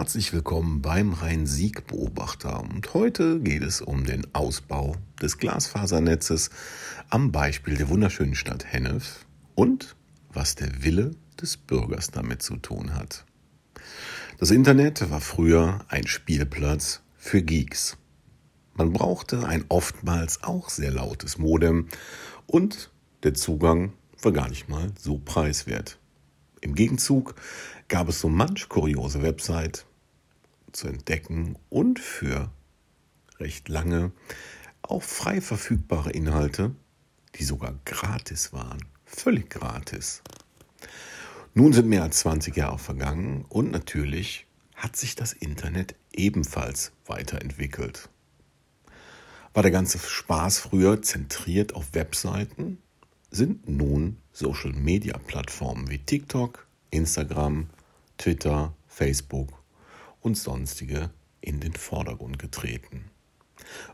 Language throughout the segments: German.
Herzlich willkommen beim Rhein-Sieg-Beobachter. Und heute geht es um den Ausbau des Glasfasernetzes am Beispiel der wunderschönen Stadt Hennef und was der Wille des Bürgers damit zu tun hat. Das Internet war früher ein Spielplatz für Geeks. Man brauchte ein oftmals auch sehr lautes Modem und der Zugang war gar nicht mal so preiswert. Im Gegenzug gab es so manch kuriose Website zu entdecken und für recht lange auch frei verfügbare Inhalte, die sogar gratis waren. Völlig gratis. Nun sind mehr als 20 Jahre vergangen und natürlich hat sich das Internet ebenfalls weiterentwickelt. War der ganze Spaß früher zentriert auf Webseiten, sind nun Social-Media-Plattformen wie TikTok, Instagram, Twitter, Facebook und sonstige in den Vordergrund getreten.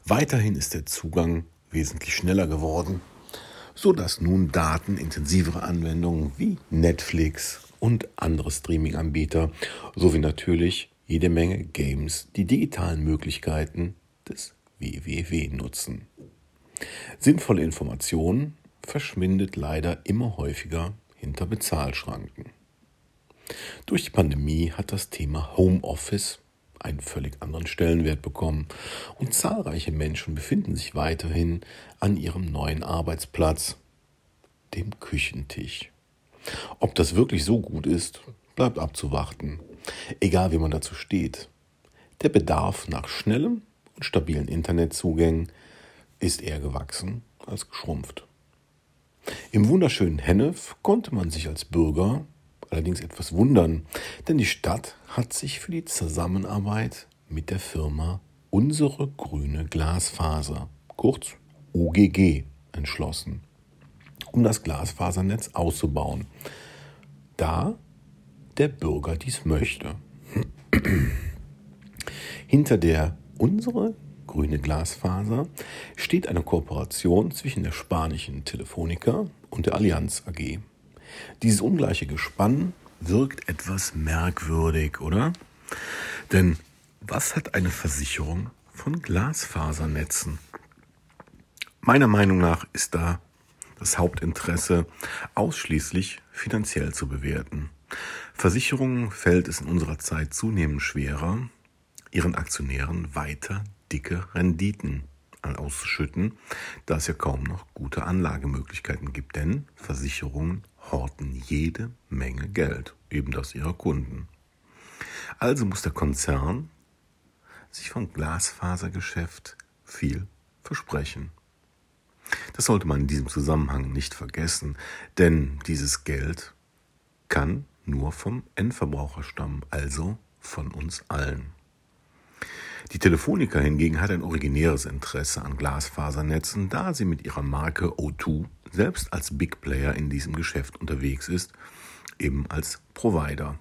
Weiterhin ist der Zugang wesentlich schneller geworden, so dass nun datenintensivere Anwendungen wie Netflix und andere Streaming-Anbieter sowie natürlich jede Menge Games die digitalen Möglichkeiten des WWW nutzen. Sinnvolle Information verschwindet leider immer häufiger hinter Bezahlschranken. Durch die Pandemie hat das Thema Homeoffice einen völlig anderen Stellenwert bekommen und zahlreiche Menschen befinden sich weiterhin an ihrem neuen Arbeitsplatz, dem Küchentisch. Ob das wirklich so gut ist, bleibt abzuwarten, egal wie man dazu steht. Der Bedarf nach schnellem und stabilen Internetzugängen ist eher gewachsen als geschrumpft. Im wunderschönen Hennef konnte man sich als Bürger allerdings etwas wundern, denn die Stadt hat sich für die Zusammenarbeit mit der Firma Unsere Grüne Glasfaser, kurz UGG, entschlossen, um das Glasfasernetz auszubauen, da der Bürger dies möchte. Hinter der Unsere grüne Glasfaser steht eine Kooperation zwischen der spanischen Telefonica und der Allianz AG. Dieses ungleiche Gespann wirkt etwas merkwürdig, oder? Denn was hat eine Versicherung von Glasfasernetzen? Meiner Meinung nach ist da das Hauptinteresse ausschließlich finanziell zu bewerten. Versicherungen fällt es in unserer Zeit zunehmend schwerer, ihren Aktionären weiter dicke Renditen auszuschütten, da es ja kaum noch gute Anlagemöglichkeiten gibt, denn Versicherungen horten jede Menge Geld, eben das ihrer Kunden. Also muss der Konzern sich vom Glasfasergeschäft viel versprechen. Das sollte man in diesem Zusammenhang nicht vergessen, denn dieses Geld kann nur vom Endverbraucher stammen, also von uns allen. Die Telefonica hingegen hat ein originäres Interesse an Glasfasernetzen, da sie mit ihrer Marke O2 selbst als Big Player in diesem Geschäft unterwegs ist, eben als Provider.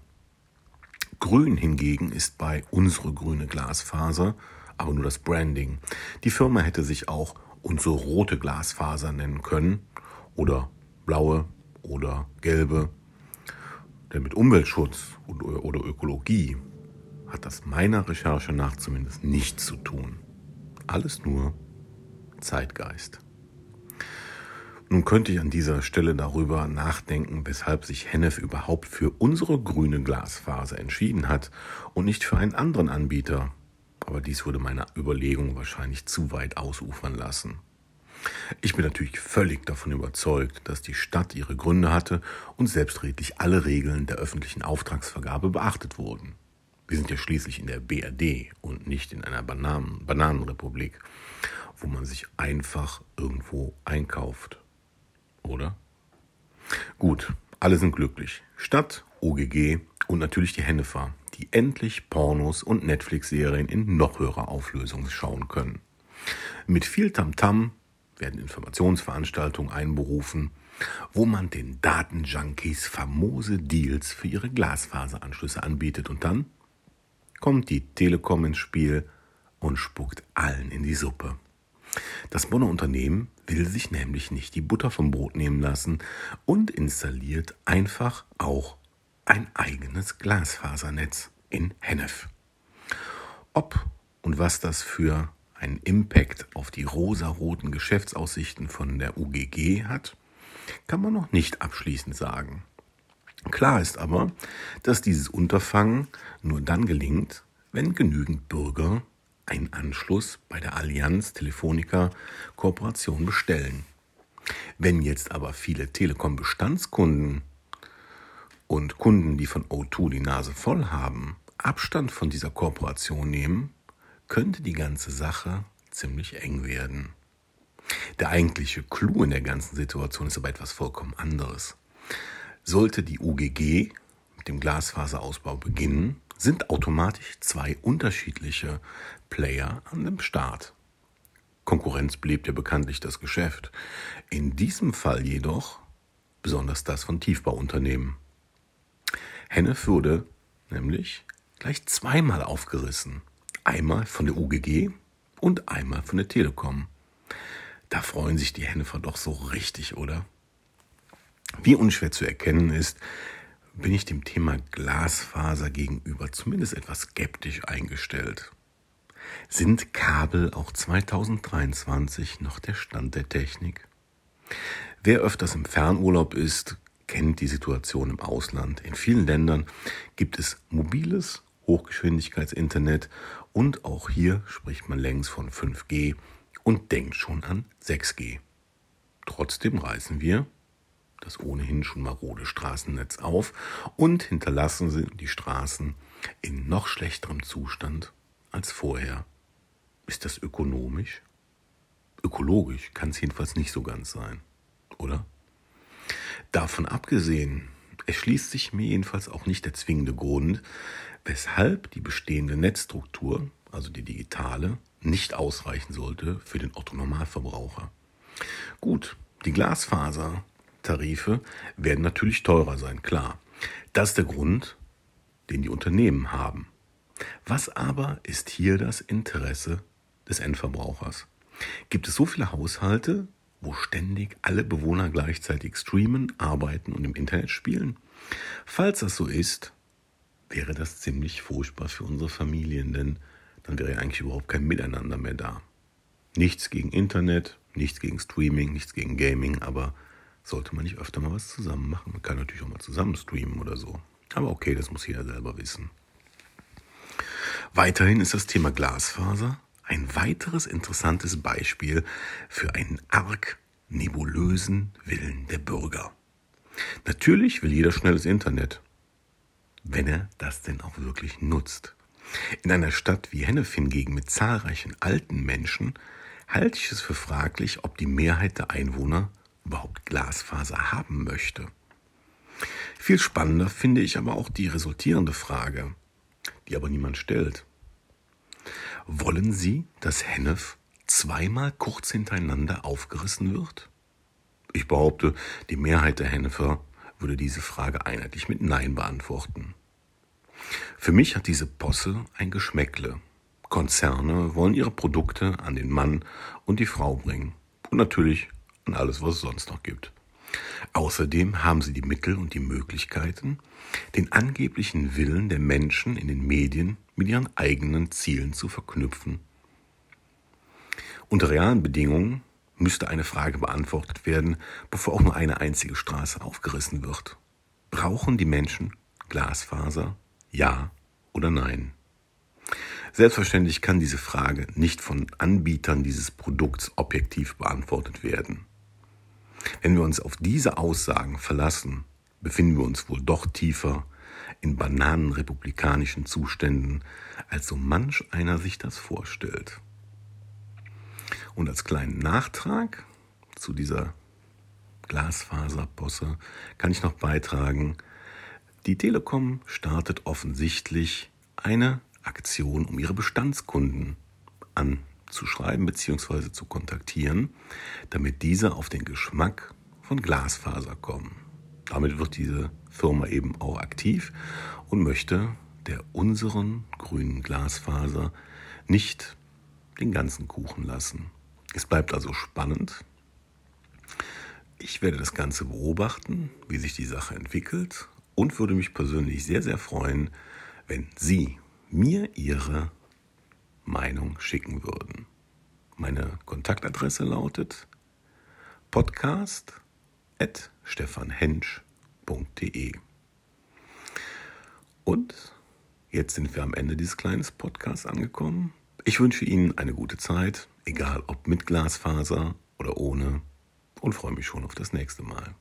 Grün hingegen ist bei unsere grüne Glasfaser aber nur das Branding. Die Firma hätte sich auch unsere rote Glasfaser nennen können oder blaue oder gelbe. Denn mit Umweltschutz oder Ökologie hat das meiner Recherche nach zumindest nichts zu tun. Alles nur Zeitgeist. Nun könnte ich an dieser Stelle darüber nachdenken, weshalb sich Hennef überhaupt für unsere grüne Glasfaser entschieden hat und nicht für einen anderen Anbieter. Aber dies würde meine Überlegung wahrscheinlich zu weit ausufern lassen. Ich bin natürlich völlig davon überzeugt, dass die Stadt ihre Gründe hatte und selbstredlich alle Regeln der öffentlichen Auftragsvergabe beachtet wurden. Wir sind ja schließlich in der BRD und nicht in einer Bananen Bananenrepublik, wo man sich einfach irgendwo einkauft oder? Gut, alle sind glücklich. Stadt, OGG und natürlich die Hennefer, die endlich Pornos und Netflix-Serien in noch höherer Auflösung schauen können. Mit viel Tamtam -Tam werden Informationsveranstaltungen einberufen, wo man den Datenjunkies famose Deals für ihre Glasfaseranschlüsse anbietet und dann kommt die Telekom ins Spiel und spuckt allen in die Suppe. Das Bonner Unternehmen will sich nämlich nicht die Butter vom Brot nehmen lassen und installiert einfach auch ein eigenes Glasfasernetz in Hennef. Ob und was das für einen Impact auf die rosaroten Geschäftsaussichten von der UGG hat, kann man noch nicht abschließend sagen. Klar ist aber, dass dieses Unterfangen nur dann gelingt, wenn genügend Bürger einen Anschluss bei der Allianz Telefonica Kooperation bestellen. Wenn jetzt aber viele Telekom-Bestandskunden und Kunden, die von O2 die Nase voll haben, Abstand von dieser Kooperation nehmen, könnte die ganze Sache ziemlich eng werden. Der eigentliche Clou in der ganzen Situation ist aber etwas vollkommen anderes. Sollte die UGG mit dem Glasfaserausbau beginnen, sind automatisch zwei unterschiedliche Player an dem Start. Konkurrenz belebt ja bekanntlich das Geschäft. In diesem Fall jedoch besonders das von Tiefbauunternehmen. Hennef wurde nämlich gleich zweimal aufgerissen. Einmal von der UGG und einmal von der Telekom. Da freuen sich die Hennefer doch so richtig, oder? Wie unschwer zu erkennen ist, bin ich dem Thema Glasfaser gegenüber zumindest etwas skeptisch eingestellt. Sind Kabel auch 2023 noch der Stand der Technik? Wer öfters im Fernurlaub ist, kennt die Situation im Ausland. In vielen Ländern gibt es mobiles Hochgeschwindigkeitsinternet und auch hier spricht man längst von 5G und denkt schon an 6G. Trotzdem reißen wir das ohnehin schon marode Straßennetz auf und hinterlassen sie die Straßen in noch schlechterem Zustand als vorher. Ist das ökonomisch? Ökologisch kann es jedenfalls nicht so ganz sein, oder? Davon abgesehen, erschließt sich mir jedenfalls auch nicht der zwingende Grund, weshalb die bestehende Netzstruktur, also die digitale, nicht ausreichen sollte für den Otto-Normalverbraucher. Gut, die Glasfasertarife werden natürlich teurer sein, klar. Das ist der Grund, den die Unternehmen haben. Was aber ist hier das Interesse des Endverbrauchers? Gibt es so viele Haushalte, wo ständig alle Bewohner gleichzeitig streamen, arbeiten und im Internet spielen? Falls das so ist, wäre das ziemlich furchtbar für unsere Familien, denn dann wäre ja eigentlich überhaupt kein Miteinander mehr da. Nichts gegen Internet, nichts gegen Streaming, nichts gegen Gaming, aber sollte man nicht öfter mal was zusammen machen? Man kann natürlich auch mal zusammen streamen oder so. Aber okay, das muss jeder selber wissen. Weiterhin ist das Thema Glasfaser ein weiteres interessantes Beispiel für einen arg nebulösen Willen der Bürger. Natürlich will jeder schnelles Internet, wenn er das denn auch wirklich nutzt. In einer Stadt wie Hennef hingegen mit zahlreichen alten Menschen halte ich es für fraglich, ob die Mehrheit der Einwohner überhaupt Glasfaser haben möchte. Viel spannender finde ich aber auch die resultierende Frage, die aber niemand stellt. Wollen Sie, dass Hennef zweimal kurz hintereinander aufgerissen wird? Ich behaupte, die Mehrheit der Hennefer würde diese Frage einheitlich mit Nein beantworten. Für mich hat diese Posse ein Geschmäckle. Konzerne wollen ihre Produkte an den Mann und die Frau bringen. Und natürlich an alles, was es sonst noch gibt. Außerdem haben sie die Mittel und die Möglichkeiten, den angeblichen Willen der Menschen in den Medien mit ihren eigenen Zielen zu verknüpfen. Unter realen Bedingungen müsste eine Frage beantwortet werden, bevor auch nur eine einzige Straße aufgerissen wird. Brauchen die Menschen Glasfaser? Ja oder nein? Selbstverständlich kann diese Frage nicht von Anbietern dieses Produkts objektiv beantwortet werden. Wenn wir uns auf diese Aussagen verlassen, befinden wir uns wohl doch tiefer in bananenrepublikanischen Zuständen, als so manch einer sich das vorstellt. Und als kleinen Nachtrag zu dieser Glasfaserposse kann ich noch beitragen, die Telekom startet offensichtlich eine Aktion, um ihre Bestandskunden anzuschreiben bzw. zu kontaktieren, damit diese auf den Geschmack von Glasfaser kommen. Damit wird diese Firma eben auch aktiv und möchte der unseren grünen Glasfaser nicht den ganzen Kuchen lassen. Es bleibt also spannend. Ich werde das Ganze beobachten, wie sich die Sache entwickelt und würde mich persönlich sehr, sehr freuen, wenn Sie mir Ihre Meinung schicken würden. Meine Kontaktadresse lautet podcast.stefanhensch.de. Und jetzt sind wir am Ende dieses kleinen Podcasts angekommen. Ich wünsche Ihnen eine gute Zeit, egal ob mit Glasfaser oder ohne, und freue mich schon auf das nächste Mal.